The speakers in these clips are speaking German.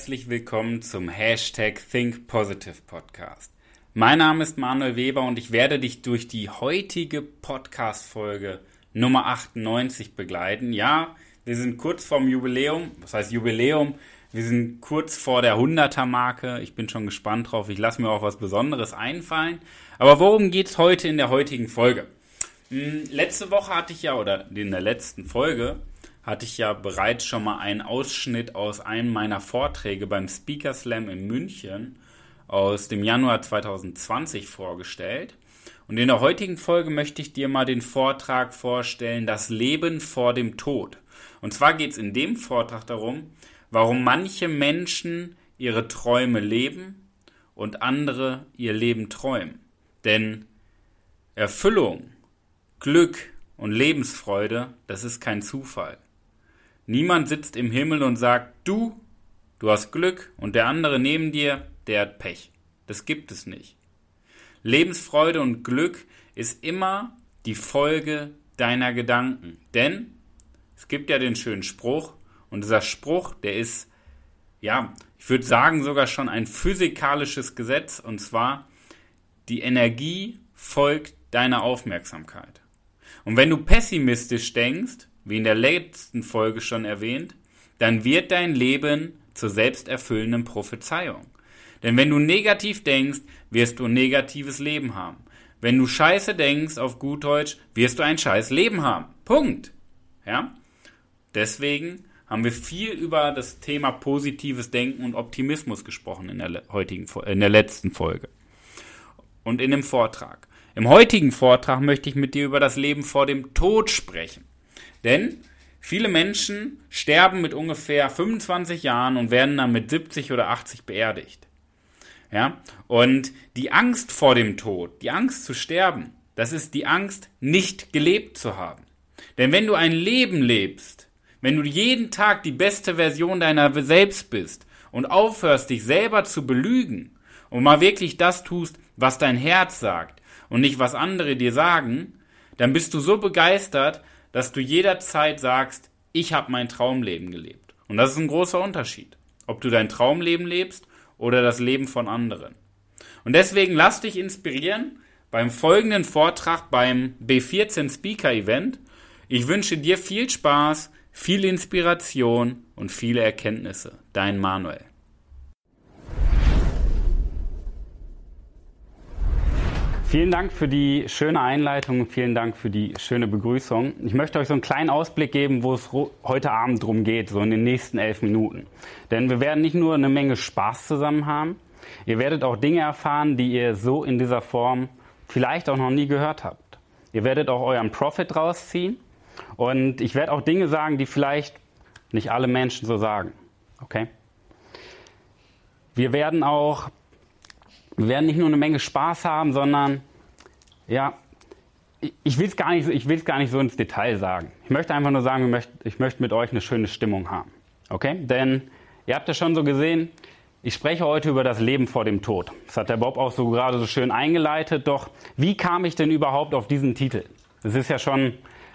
Herzlich willkommen zum Hashtag Think Positive Podcast. Mein Name ist Manuel Weber und ich werde dich durch die heutige Podcast-Folge Nummer 98 begleiten. Ja, wir sind kurz vorm Jubiläum. Was heißt Jubiläum? Wir sind kurz vor der 100er-Marke. Ich bin schon gespannt drauf. Ich lasse mir auch was Besonderes einfallen. Aber worum geht es heute in der heutigen Folge? Hm, letzte Woche hatte ich ja, oder in der letzten Folge, hatte ich ja bereits schon mal einen Ausschnitt aus einem meiner Vorträge beim Speaker Slam in München aus dem Januar 2020 vorgestellt. Und in der heutigen Folge möchte ich dir mal den Vortrag vorstellen, das Leben vor dem Tod. Und zwar geht es in dem Vortrag darum, warum manche Menschen ihre Träume leben und andere ihr Leben träumen. Denn Erfüllung, Glück und Lebensfreude, das ist kein Zufall. Niemand sitzt im Himmel und sagt, du, du hast Glück und der andere neben dir, der hat Pech. Das gibt es nicht. Lebensfreude und Glück ist immer die Folge deiner Gedanken. Denn es gibt ja den schönen Spruch und dieser Spruch, der ist, ja, ich würde sagen sogar schon ein physikalisches Gesetz und zwar, die Energie folgt deiner Aufmerksamkeit. Und wenn du pessimistisch denkst, wie in der letzten Folge schon erwähnt, dann wird dein Leben zur selbsterfüllenden Prophezeiung. Denn wenn du negativ denkst, wirst du ein negatives Leben haben. Wenn du scheiße denkst, auf gut Deutsch, wirst du ein scheiß Leben haben. Punkt. Ja? Deswegen haben wir viel über das Thema positives Denken und Optimismus gesprochen in der heutigen, in der letzten Folge. Und in dem Vortrag. Im heutigen Vortrag möchte ich mit dir über das Leben vor dem Tod sprechen. Denn viele Menschen sterben mit ungefähr 25 Jahren und werden dann mit 70 oder 80 beerdigt. Ja? Und die Angst vor dem Tod, die Angst zu sterben, das ist die Angst, nicht gelebt zu haben. Denn wenn du ein Leben lebst, wenn du jeden Tag die beste Version deiner selbst bist und aufhörst, dich selber zu belügen und mal wirklich das tust, was dein Herz sagt und nicht was andere dir sagen, dann bist du so begeistert, dass du jederzeit sagst, ich habe mein Traumleben gelebt. Und das ist ein großer Unterschied, ob du dein Traumleben lebst oder das Leben von anderen. Und deswegen lass dich inspirieren beim folgenden Vortrag beim B14 Speaker Event. Ich wünsche dir viel Spaß, viel Inspiration und viele Erkenntnisse. Dein Manuel. Vielen Dank für die schöne Einleitung vielen Dank für die schöne Begrüßung. Ich möchte euch so einen kleinen Ausblick geben, wo es heute Abend drum geht, so in den nächsten elf Minuten. Denn wir werden nicht nur eine Menge Spaß zusammen haben, ihr werdet auch Dinge erfahren, die ihr so in dieser Form vielleicht auch noch nie gehört habt. Ihr werdet auch euren Profit rausziehen und ich werde auch Dinge sagen, die vielleicht nicht alle Menschen so sagen. Okay? Wir werden auch wir werden nicht nur eine Menge Spaß haben, sondern ja, ich will es gar, nicht, gar nicht so ins Detail sagen. Ich möchte einfach nur sagen, ich möchte, ich möchte mit euch eine schöne Stimmung haben. Okay? Denn ihr habt ja schon so gesehen, ich spreche heute über das Leben vor dem Tod. Das hat der Bob auch so gerade so schön eingeleitet. Doch wie kam ich denn überhaupt auf diesen Titel? Das ist ja schon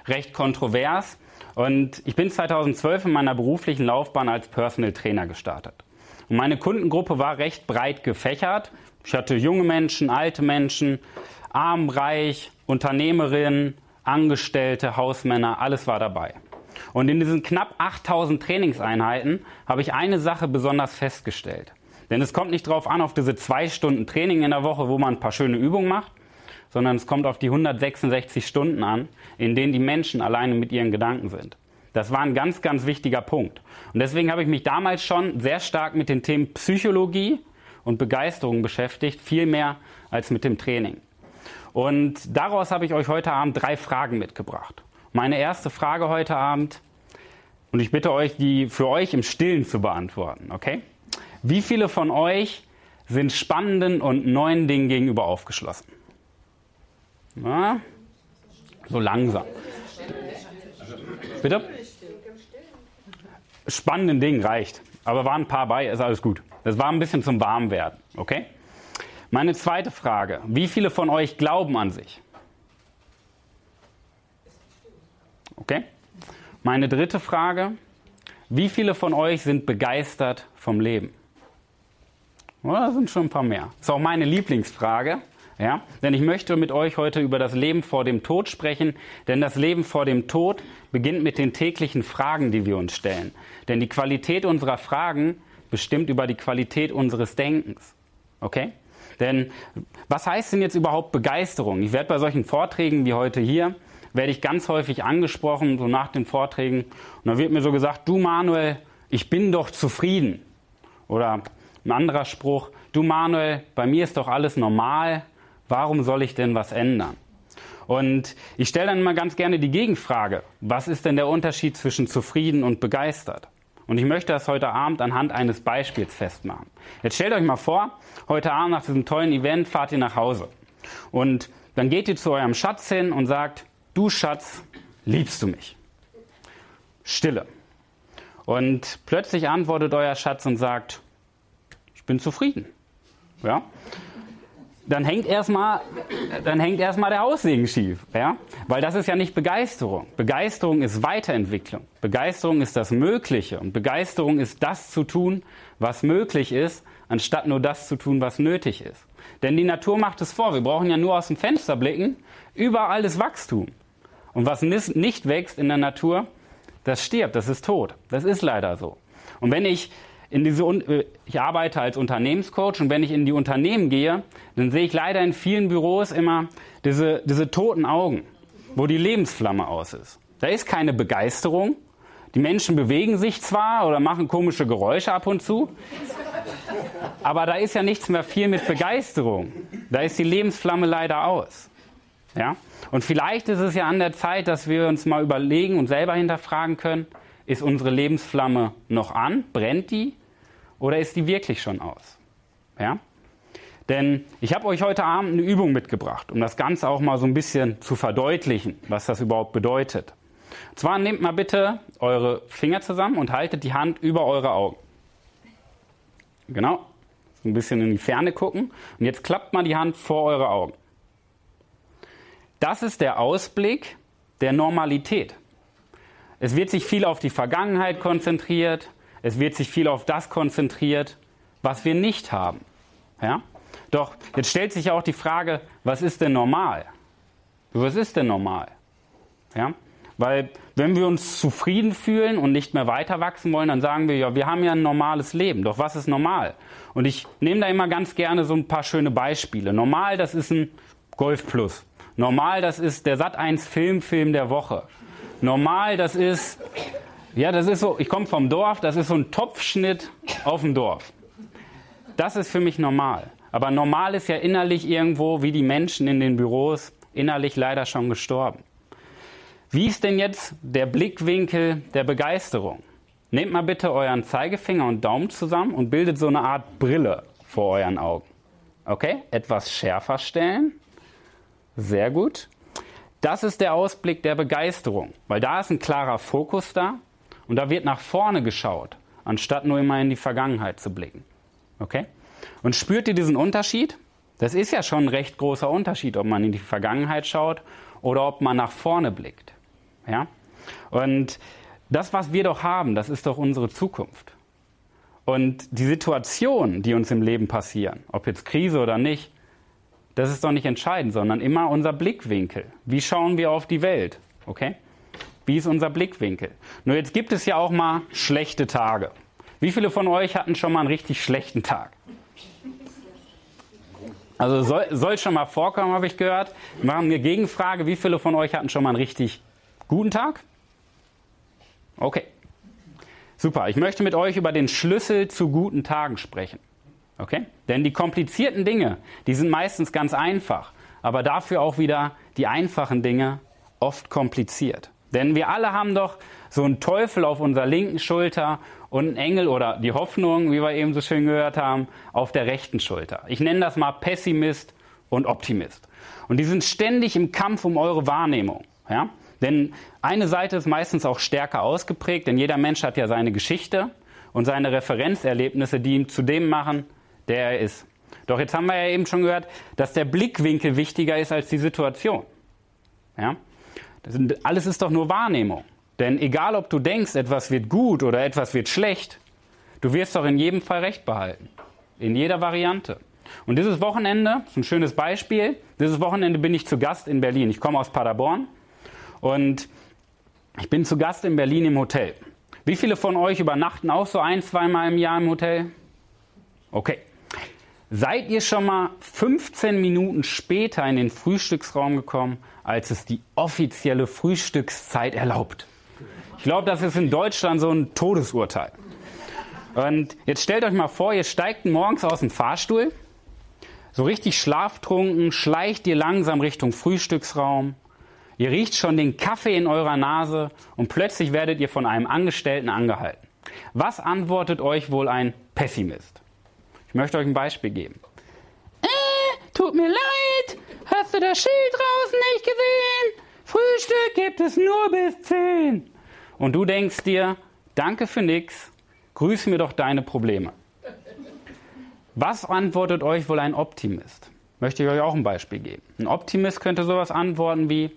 recht kontrovers. Und ich bin 2012 in meiner beruflichen Laufbahn als Personal Trainer gestartet. Und meine Kundengruppe war recht breit gefächert. Ich hatte junge Menschen, alte Menschen, arm, reich, Unternehmerinnen, Angestellte, Hausmänner, alles war dabei. Und in diesen knapp 8000 Trainingseinheiten habe ich eine Sache besonders festgestellt. Denn es kommt nicht darauf an, auf diese zwei Stunden Training in der Woche, wo man ein paar schöne Übungen macht, sondern es kommt auf die 166 Stunden an, in denen die Menschen alleine mit ihren Gedanken sind. Das war ein ganz, ganz wichtiger Punkt. Und deswegen habe ich mich damals schon sehr stark mit den Themen Psychologie und Begeisterung beschäftigt, viel mehr als mit dem Training. Und daraus habe ich euch heute Abend drei Fragen mitgebracht. Meine erste Frage heute Abend, und ich bitte euch, die für euch im Stillen zu beantworten, okay? Wie viele von euch sind spannenden und neuen Dingen gegenüber aufgeschlossen? Na, so langsam. Bitte? Spannenden Dingen reicht. Aber waren ein paar bei, ist alles gut. Das war ein bisschen zum Warmwerden, okay? Meine zweite Frage. Wie viele von euch glauben an sich? Okay? Meine dritte Frage. wie viele von euch sind begeistert vom Leben? Oder sind schon ein paar mehr? Das ist auch meine Lieblingsfrage. Ja? Denn ich möchte mit euch heute über das Leben vor dem Tod sprechen, denn das Leben vor dem Tod beginnt mit den täglichen Fragen, die wir uns stellen. Denn die Qualität unserer Fragen bestimmt über die Qualität unseres Denkens. Okay? Denn was heißt denn jetzt überhaupt Begeisterung? Ich werde bei solchen Vorträgen wie heute hier, werde ich ganz häufig angesprochen, so nach den Vorträgen. Und dann wird mir so gesagt, du Manuel, ich bin doch zufrieden. Oder ein anderer Spruch, du Manuel, bei mir ist doch alles normal, warum soll ich denn was ändern? Und ich stelle dann mal ganz gerne die Gegenfrage, was ist denn der Unterschied zwischen zufrieden und begeistert? Und ich möchte das heute Abend anhand eines Beispiels festmachen. Jetzt stellt euch mal vor, heute Abend nach diesem tollen Event fahrt ihr nach Hause. Und dann geht ihr zu eurem Schatz hin und sagt, du Schatz, liebst du mich? Stille. Und plötzlich antwortet euer Schatz und sagt, ich bin zufrieden. Ja? Dann hängt erstmal, dann hängt erstmal der Haussegen schief, ja? Weil das ist ja nicht Begeisterung. Begeisterung ist Weiterentwicklung. Begeisterung ist das Mögliche und Begeisterung ist das zu tun, was möglich ist, anstatt nur das zu tun, was nötig ist. Denn die Natur macht es vor. Wir brauchen ja nur aus dem Fenster blicken. Überall ist Wachstum. Und was nicht wächst in der Natur, das stirbt, das ist tot. Das ist leider so. Und wenn ich in diese, äh, ich arbeite als Unternehmenscoach und wenn ich in die Unternehmen gehe, dann sehe ich leider in vielen Büros immer diese, diese toten Augen, wo die Lebensflamme aus ist. Da ist keine Begeisterung. Die Menschen bewegen sich zwar oder machen komische Geräusche ab und zu, aber da ist ja nichts mehr viel mit Begeisterung. Da ist die Lebensflamme leider aus. Ja? Und vielleicht ist es ja an der Zeit, dass wir uns mal überlegen und selber hinterfragen können, ist unsere Lebensflamme noch an? Brennt die? Oder ist die wirklich schon aus? Ja? Denn ich habe euch heute Abend eine Übung mitgebracht, um das Ganze auch mal so ein bisschen zu verdeutlichen, was das überhaupt bedeutet. Und zwar nehmt mal bitte eure Finger zusammen und haltet die Hand über eure Augen. Genau. So ein bisschen in die Ferne gucken. Und jetzt klappt mal die Hand vor eure Augen. Das ist der Ausblick der Normalität. Es wird sich viel auf die Vergangenheit konzentriert. Es wird sich viel auf das konzentriert, was wir nicht haben. Ja? Doch jetzt stellt sich auch die Frage, was ist denn normal? Was ist denn normal? Ja? Weil wenn wir uns zufrieden fühlen und nicht mehr weiter wachsen wollen, dann sagen wir ja, wir haben ja ein normales Leben. Doch was ist normal? Und ich nehme da immer ganz gerne so ein paar schöne Beispiele. Normal, das ist ein Golf Plus. Normal, das ist der Sat 1 Filmfilm der Woche. Normal, das ist, ja, das ist so, ich komme vom Dorf, das ist so ein Topfschnitt auf dem Dorf. Das ist für mich normal. Aber normal ist ja innerlich irgendwo, wie die Menschen in den Büros, innerlich leider schon gestorben. Wie ist denn jetzt der Blickwinkel der Begeisterung? Nehmt mal bitte euren Zeigefinger und Daumen zusammen und bildet so eine Art Brille vor euren Augen. Okay? Etwas schärfer stellen. Sehr gut. Das ist der Ausblick der Begeisterung, weil da ist ein klarer Fokus da und da wird nach vorne geschaut, anstatt nur immer in die Vergangenheit zu blicken. Okay? Und spürt ihr diesen Unterschied? Das ist ja schon ein recht großer Unterschied, ob man in die Vergangenheit schaut oder ob man nach vorne blickt. Ja? Und das, was wir doch haben, das ist doch unsere Zukunft. Und die Situationen, die uns im Leben passieren, ob jetzt Krise oder nicht, das ist doch nicht entscheidend, sondern immer unser Blickwinkel. Wie schauen wir auf die Welt? Okay? Wie ist unser Blickwinkel? Nur jetzt gibt es ja auch mal schlechte Tage. Wie viele von euch hatten schon mal einen richtig schlechten Tag? Also soll, soll schon mal vorkommen, habe ich gehört. Wir machen eine Gegenfrage. Wie viele von euch hatten schon mal einen richtig guten Tag? Okay. Super. Ich möchte mit euch über den Schlüssel zu guten Tagen sprechen. Okay? Denn die komplizierten Dinge, die sind meistens ganz einfach, aber dafür auch wieder die einfachen Dinge oft kompliziert. Denn wir alle haben doch so einen Teufel auf unserer linken Schulter und einen Engel oder die Hoffnung, wie wir eben so schön gehört haben, auf der rechten Schulter. Ich nenne das mal Pessimist und Optimist. Und die sind ständig im Kampf um eure Wahrnehmung. Ja? Denn eine Seite ist meistens auch stärker ausgeprägt, denn jeder Mensch hat ja seine Geschichte und seine Referenzerlebnisse, die ihn zu dem machen, der er ist. Doch jetzt haben wir ja eben schon gehört, dass der Blickwinkel wichtiger ist als die Situation. Ja? Sind, alles ist doch nur Wahrnehmung. Denn egal, ob du denkst, etwas wird gut oder etwas wird schlecht, du wirst doch in jedem Fall Recht behalten. In jeder Variante. Und dieses Wochenende, ein schönes Beispiel, dieses Wochenende bin ich zu Gast in Berlin. Ich komme aus Paderborn und ich bin zu Gast in Berlin im Hotel. Wie viele von euch übernachten auch so ein, zweimal im Jahr im Hotel? Okay. Seid ihr schon mal 15 Minuten später in den Frühstücksraum gekommen, als es die offizielle Frühstückszeit erlaubt? Ich glaube, das ist in Deutschland so ein Todesurteil. Und jetzt stellt euch mal vor, ihr steigt morgens aus dem Fahrstuhl, so richtig schlaftrunken, schleicht ihr langsam Richtung Frühstücksraum. Ihr riecht schon den Kaffee in eurer Nase und plötzlich werdet ihr von einem Angestellten angehalten. Was antwortet euch wohl ein Pessimist? Ich möchte euch ein Beispiel geben. Äh, tut mir leid, hast du das Schild draußen nicht gesehen? Frühstück gibt es nur bis 10. Und du denkst dir, danke für nix, grüß mir doch deine Probleme. Was antwortet euch wohl ein Optimist? Möchte ich euch auch ein Beispiel geben. Ein Optimist könnte sowas antworten wie,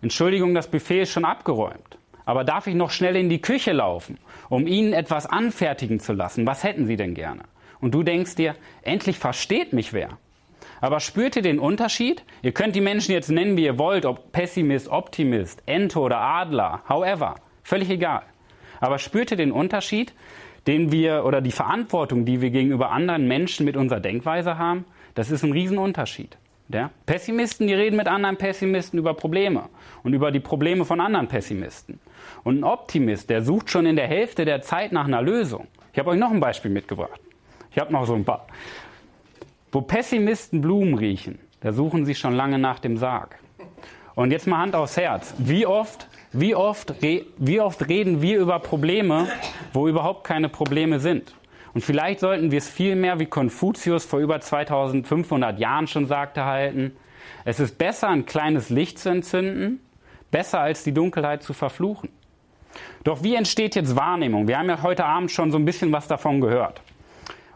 Entschuldigung, das Buffet ist schon abgeräumt. Aber darf ich noch schnell in die Küche laufen, um Ihnen etwas anfertigen zu lassen? Was hätten Sie denn gerne? Und du denkst dir, endlich versteht mich wer. Aber spürt ihr den Unterschied? Ihr könnt die Menschen jetzt nennen, wie ihr wollt, ob Pessimist, Optimist, Ente oder Adler, however, völlig egal. Aber spürt ihr den Unterschied? den wir oder die Verantwortung, die wir gegenüber anderen Menschen mit unserer Denkweise haben, das ist ein Riesenunterschied. Ja? Pessimisten, die reden mit anderen Pessimisten über Probleme und über die Probleme von anderen Pessimisten. Und ein Optimist, der sucht schon in der Hälfte der Zeit nach einer Lösung. Ich habe euch noch ein Beispiel mitgebracht. Ich habe noch so ein paar. Wo Pessimisten Blumen riechen, da suchen sie schon lange nach dem Sarg. Und jetzt mal Hand aufs Herz. Wie oft wie oft, wie oft reden wir über Probleme, wo überhaupt keine Probleme sind? Und vielleicht sollten wir es viel mehr, wie Konfuzius vor über 2500 Jahren schon sagte, halten. Es ist besser, ein kleines Licht zu entzünden, besser als die Dunkelheit zu verfluchen. Doch wie entsteht jetzt Wahrnehmung? Wir haben ja heute Abend schon so ein bisschen was davon gehört.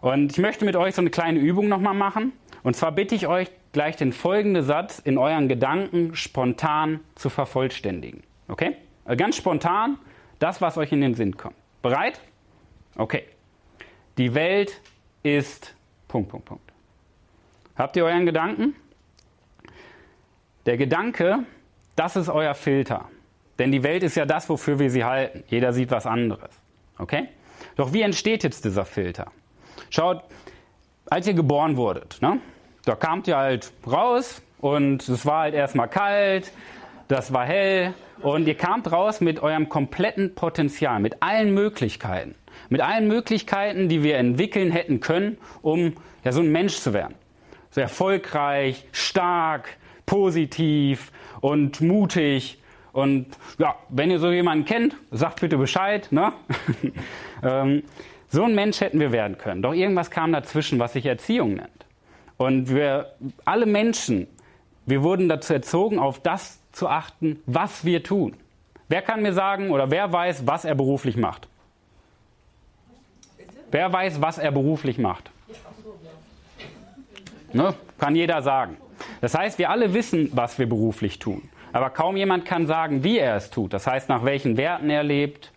Und ich möchte mit euch so eine kleine Übung nochmal machen. Und zwar bitte ich euch, gleich den folgenden Satz in euren Gedanken spontan zu vervollständigen. Okay? Also ganz spontan das, was euch in den Sinn kommt. Bereit? Okay. Die Welt ist Punkt, Punkt, Punkt. Habt ihr euren Gedanken? Der Gedanke, das ist euer Filter. Denn die Welt ist ja das, wofür wir sie halten. Jeder sieht was anderes. Okay? Doch wie entsteht jetzt dieser Filter? Schaut, als ihr geboren wurdet, ne, da kamt ihr halt raus und es war halt erstmal kalt, das war hell und ihr kamt raus mit eurem kompletten Potenzial, mit allen Möglichkeiten. Mit allen Möglichkeiten, die wir entwickeln hätten können, um ja, so ein Mensch zu werden. So erfolgreich, stark, positiv und mutig. Und ja, wenn ihr so jemanden kennt, sagt bitte Bescheid. Ne? ähm, so ein Mensch hätten wir werden können. Doch irgendwas kam dazwischen, was sich Erziehung nennt. Und wir, alle Menschen, wir wurden dazu erzogen, auf das zu achten, was wir tun. Wer kann mir sagen oder wer weiß, was er beruflich macht? Wer weiß, was er beruflich macht? Ne? Kann jeder sagen. Das heißt, wir alle wissen, was wir beruflich tun. Aber kaum jemand kann sagen, wie er es tut. Das heißt, nach welchen Werten er lebt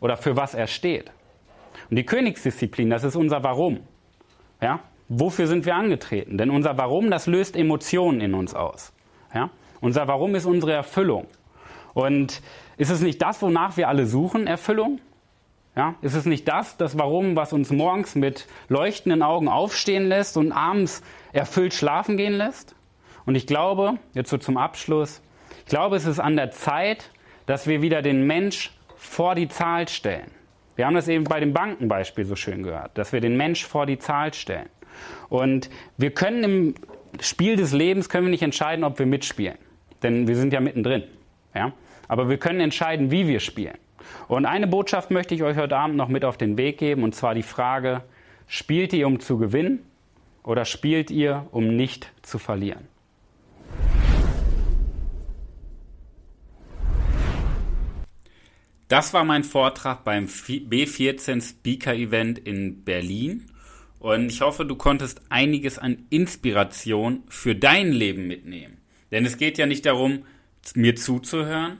oder für was er steht. Und die Königsdisziplin, das ist unser Warum. Ja? Wofür sind wir angetreten? Denn unser Warum, das löst Emotionen in uns aus. Ja? Unser Warum ist unsere Erfüllung. Und ist es nicht das, wonach wir alle suchen, Erfüllung? Ja, ist es nicht das, das Warum, was uns morgens mit leuchtenden Augen aufstehen lässt und abends erfüllt schlafen gehen lässt? Und ich glaube, jetzt so zum Abschluss, ich glaube, es ist an der Zeit, dass wir wieder den Mensch vor die Zahl stellen. Wir haben das eben bei dem Bankenbeispiel so schön gehört, dass wir den Mensch vor die Zahl stellen. Und wir können im Spiel des Lebens können wir nicht entscheiden, ob wir mitspielen denn wir sind ja mittendrin. Ja? Aber wir können entscheiden, wie wir spielen. Und eine Botschaft möchte ich euch heute Abend noch mit auf den Weg geben, und zwar die Frage, spielt ihr, um zu gewinnen oder spielt ihr, um nicht zu verlieren? Das war mein Vortrag beim B14 Speaker Event in Berlin. Und ich hoffe, du konntest einiges an Inspiration für dein Leben mitnehmen. Denn es geht ja nicht darum, mir zuzuhören.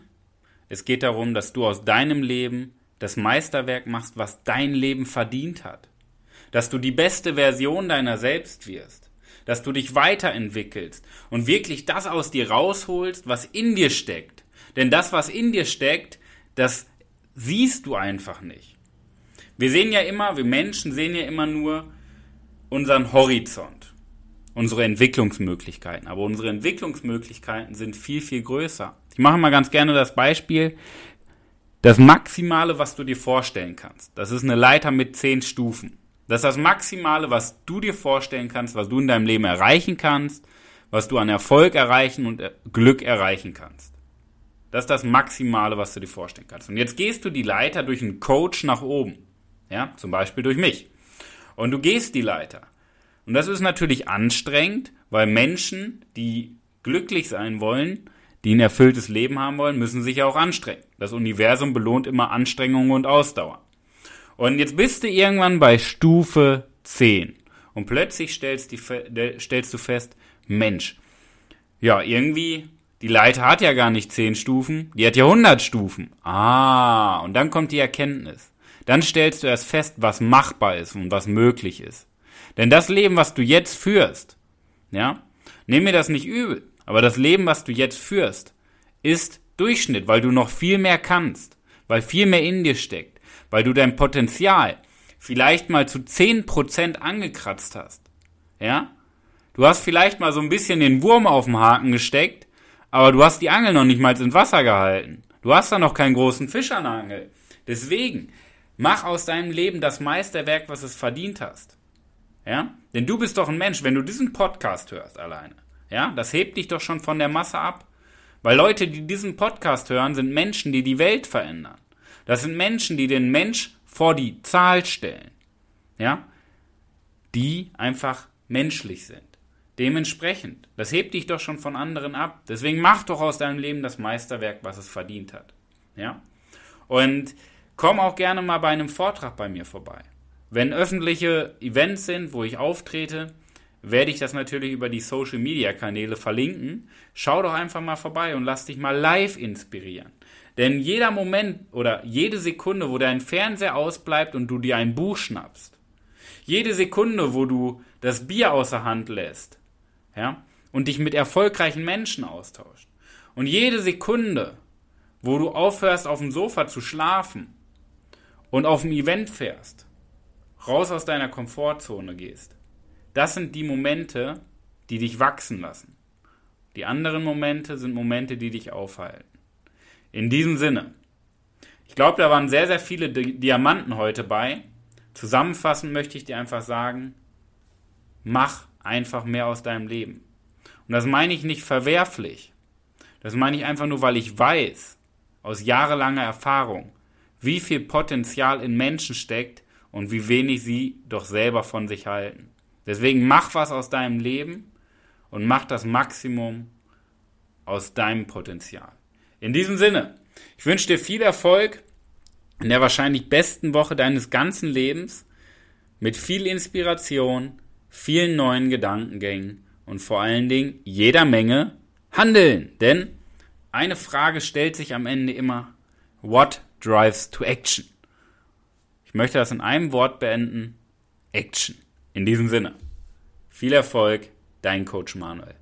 Es geht darum, dass du aus deinem Leben das Meisterwerk machst, was dein Leben verdient hat. Dass du die beste Version deiner selbst wirst. Dass du dich weiterentwickelst und wirklich das aus dir rausholst, was in dir steckt. Denn das, was in dir steckt, das siehst du einfach nicht. Wir sehen ja immer, wir Menschen sehen ja immer nur unseren Horizont, unsere Entwicklungsmöglichkeiten. Aber unsere Entwicklungsmöglichkeiten sind viel, viel größer. Ich mache mal ganz gerne das Beispiel. Das Maximale, was du dir vorstellen kannst, das ist eine Leiter mit zehn Stufen. Das ist das Maximale, was du dir vorstellen kannst, was du in deinem Leben erreichen kannst, was du an Erfolg erreichen und Glück erreichen kannst. Das ist das Maximale, was du dir vorstellen kannst. Und jetzt gehst du die Leiter durch einen Coach nach oben. Ja, zum Beispiel durch mich. Und du gehst die Leiter. Und das ist natürlich anstrengend, weil Menschen, die glücklich sein wollen, die ein erfülltes Leben haben wollen, müssen sich ja auch anstrengen. Das Universum belohnt immer Anstrengung und Ausdauer. Und jetzt bist du irgendwann bei Stufe 10. Und plötzlich stellst, die, stellst du fest, Mensch, ja, irgendwie, die Leiter hat ja gar nicht 10 Stufen, die hat ja 100 Stufen. Ah, und dann kommt die Erkenntnis. Dann stellst du erst fest, was machbar ist und was möglich ist. Denn das Leben, was du jetzt führst, ja, nimm mir das nicht übel, aber das Leben, was du jetzt führst, ist Durchschnitt, weil du noch viel mehr kannst, weil viel mehr in dir steckt, weil du dein Potenzial vielleicht mal zu 10% angekratzt hast. Ja? Du hast vielleicht mal so ein bisschen den Wurm auf dem Haken gesteckt, aber du hast die Angel noch nicht mal ins Wasser gehalten. Du hast da noch keinen großen Fisch an der Angel. Deswegen, mach aus deinem Leben das Meisterwerk, was es verdient hast. Ja? Denn du bist doch ein Mensch, wenn du diesen Podcast hörst alleine. Ja, das hebt dich doch schon von der Masse ab. Weil Leute, die diesen Podcast hören, sind Menschen, die die Welt verändern. Das sind Menschen, die den Mensch vor die Zahl stellen. Ja, die einfach menschlich sind. Dementsprechend, das hebt dich doch schon von anderen ab. Deswegen mach doch aus deinem Leben das Meisterwerk, was es verdient hat. Ja? Und komm auch gerne mal bei einem Vortrag bei mir vorbei. Wenn öffentliche Events sind, wo ich auftrete, werde ich das natürlich über die Social Media Kanäle verlinken. Schau doch einfach mal vorbei und lass dich mal live inspirieren. Denn jeder Moment oder jede Sekunde, wo dein Fernseher ausbleibt und du dir ein Buch schnappst, jede Sekunde, wo du das Bier außer Hand lässt, ja, und dich mit erfolgreichen Menschen austauscht, und jede Sekunde, wo du aufhörst, auf dem Sofa zu schlafen und auf dem Event fährst, raus aus deiner Komfortzone gehst, das sind die Momente, die dich wachsen lassen. Die anderen Momente sind Momente, die dich aufhalten. In diesem Sinne, ich glaube, da waren sehr, sehr viele Diamanten heute bei. Zusammenfassend möchte ich dir einfach sagen, mach einfach mehr aus deinem Leben. Und das meine ich nicht verwerflich. Das meine ich einfach nur, weil ich weiß, aus jahrelanger Erfahrung, wie viel Potenzial in Menschen steckt und wie wenig sie doch selber von sich halten. Deswegen mach was aus deinem Leben und mach das Maximum aus deinem Potenzial. In diesem Sinne, ich wünsche dir viel Erfolg in der wahrscheinlich besten Woche deines ganzen Lebens mit viel Inspiration, vielen neuen Gedankengängen und vor allen Dingen jeder Menge Handeln. Denn eine Frage stellt sich am Ende immer, what drives to action? Ich möchte das in einem Wort beenden, Action. In diesem Sinne, viel Erfolg, dein Coach Manuel.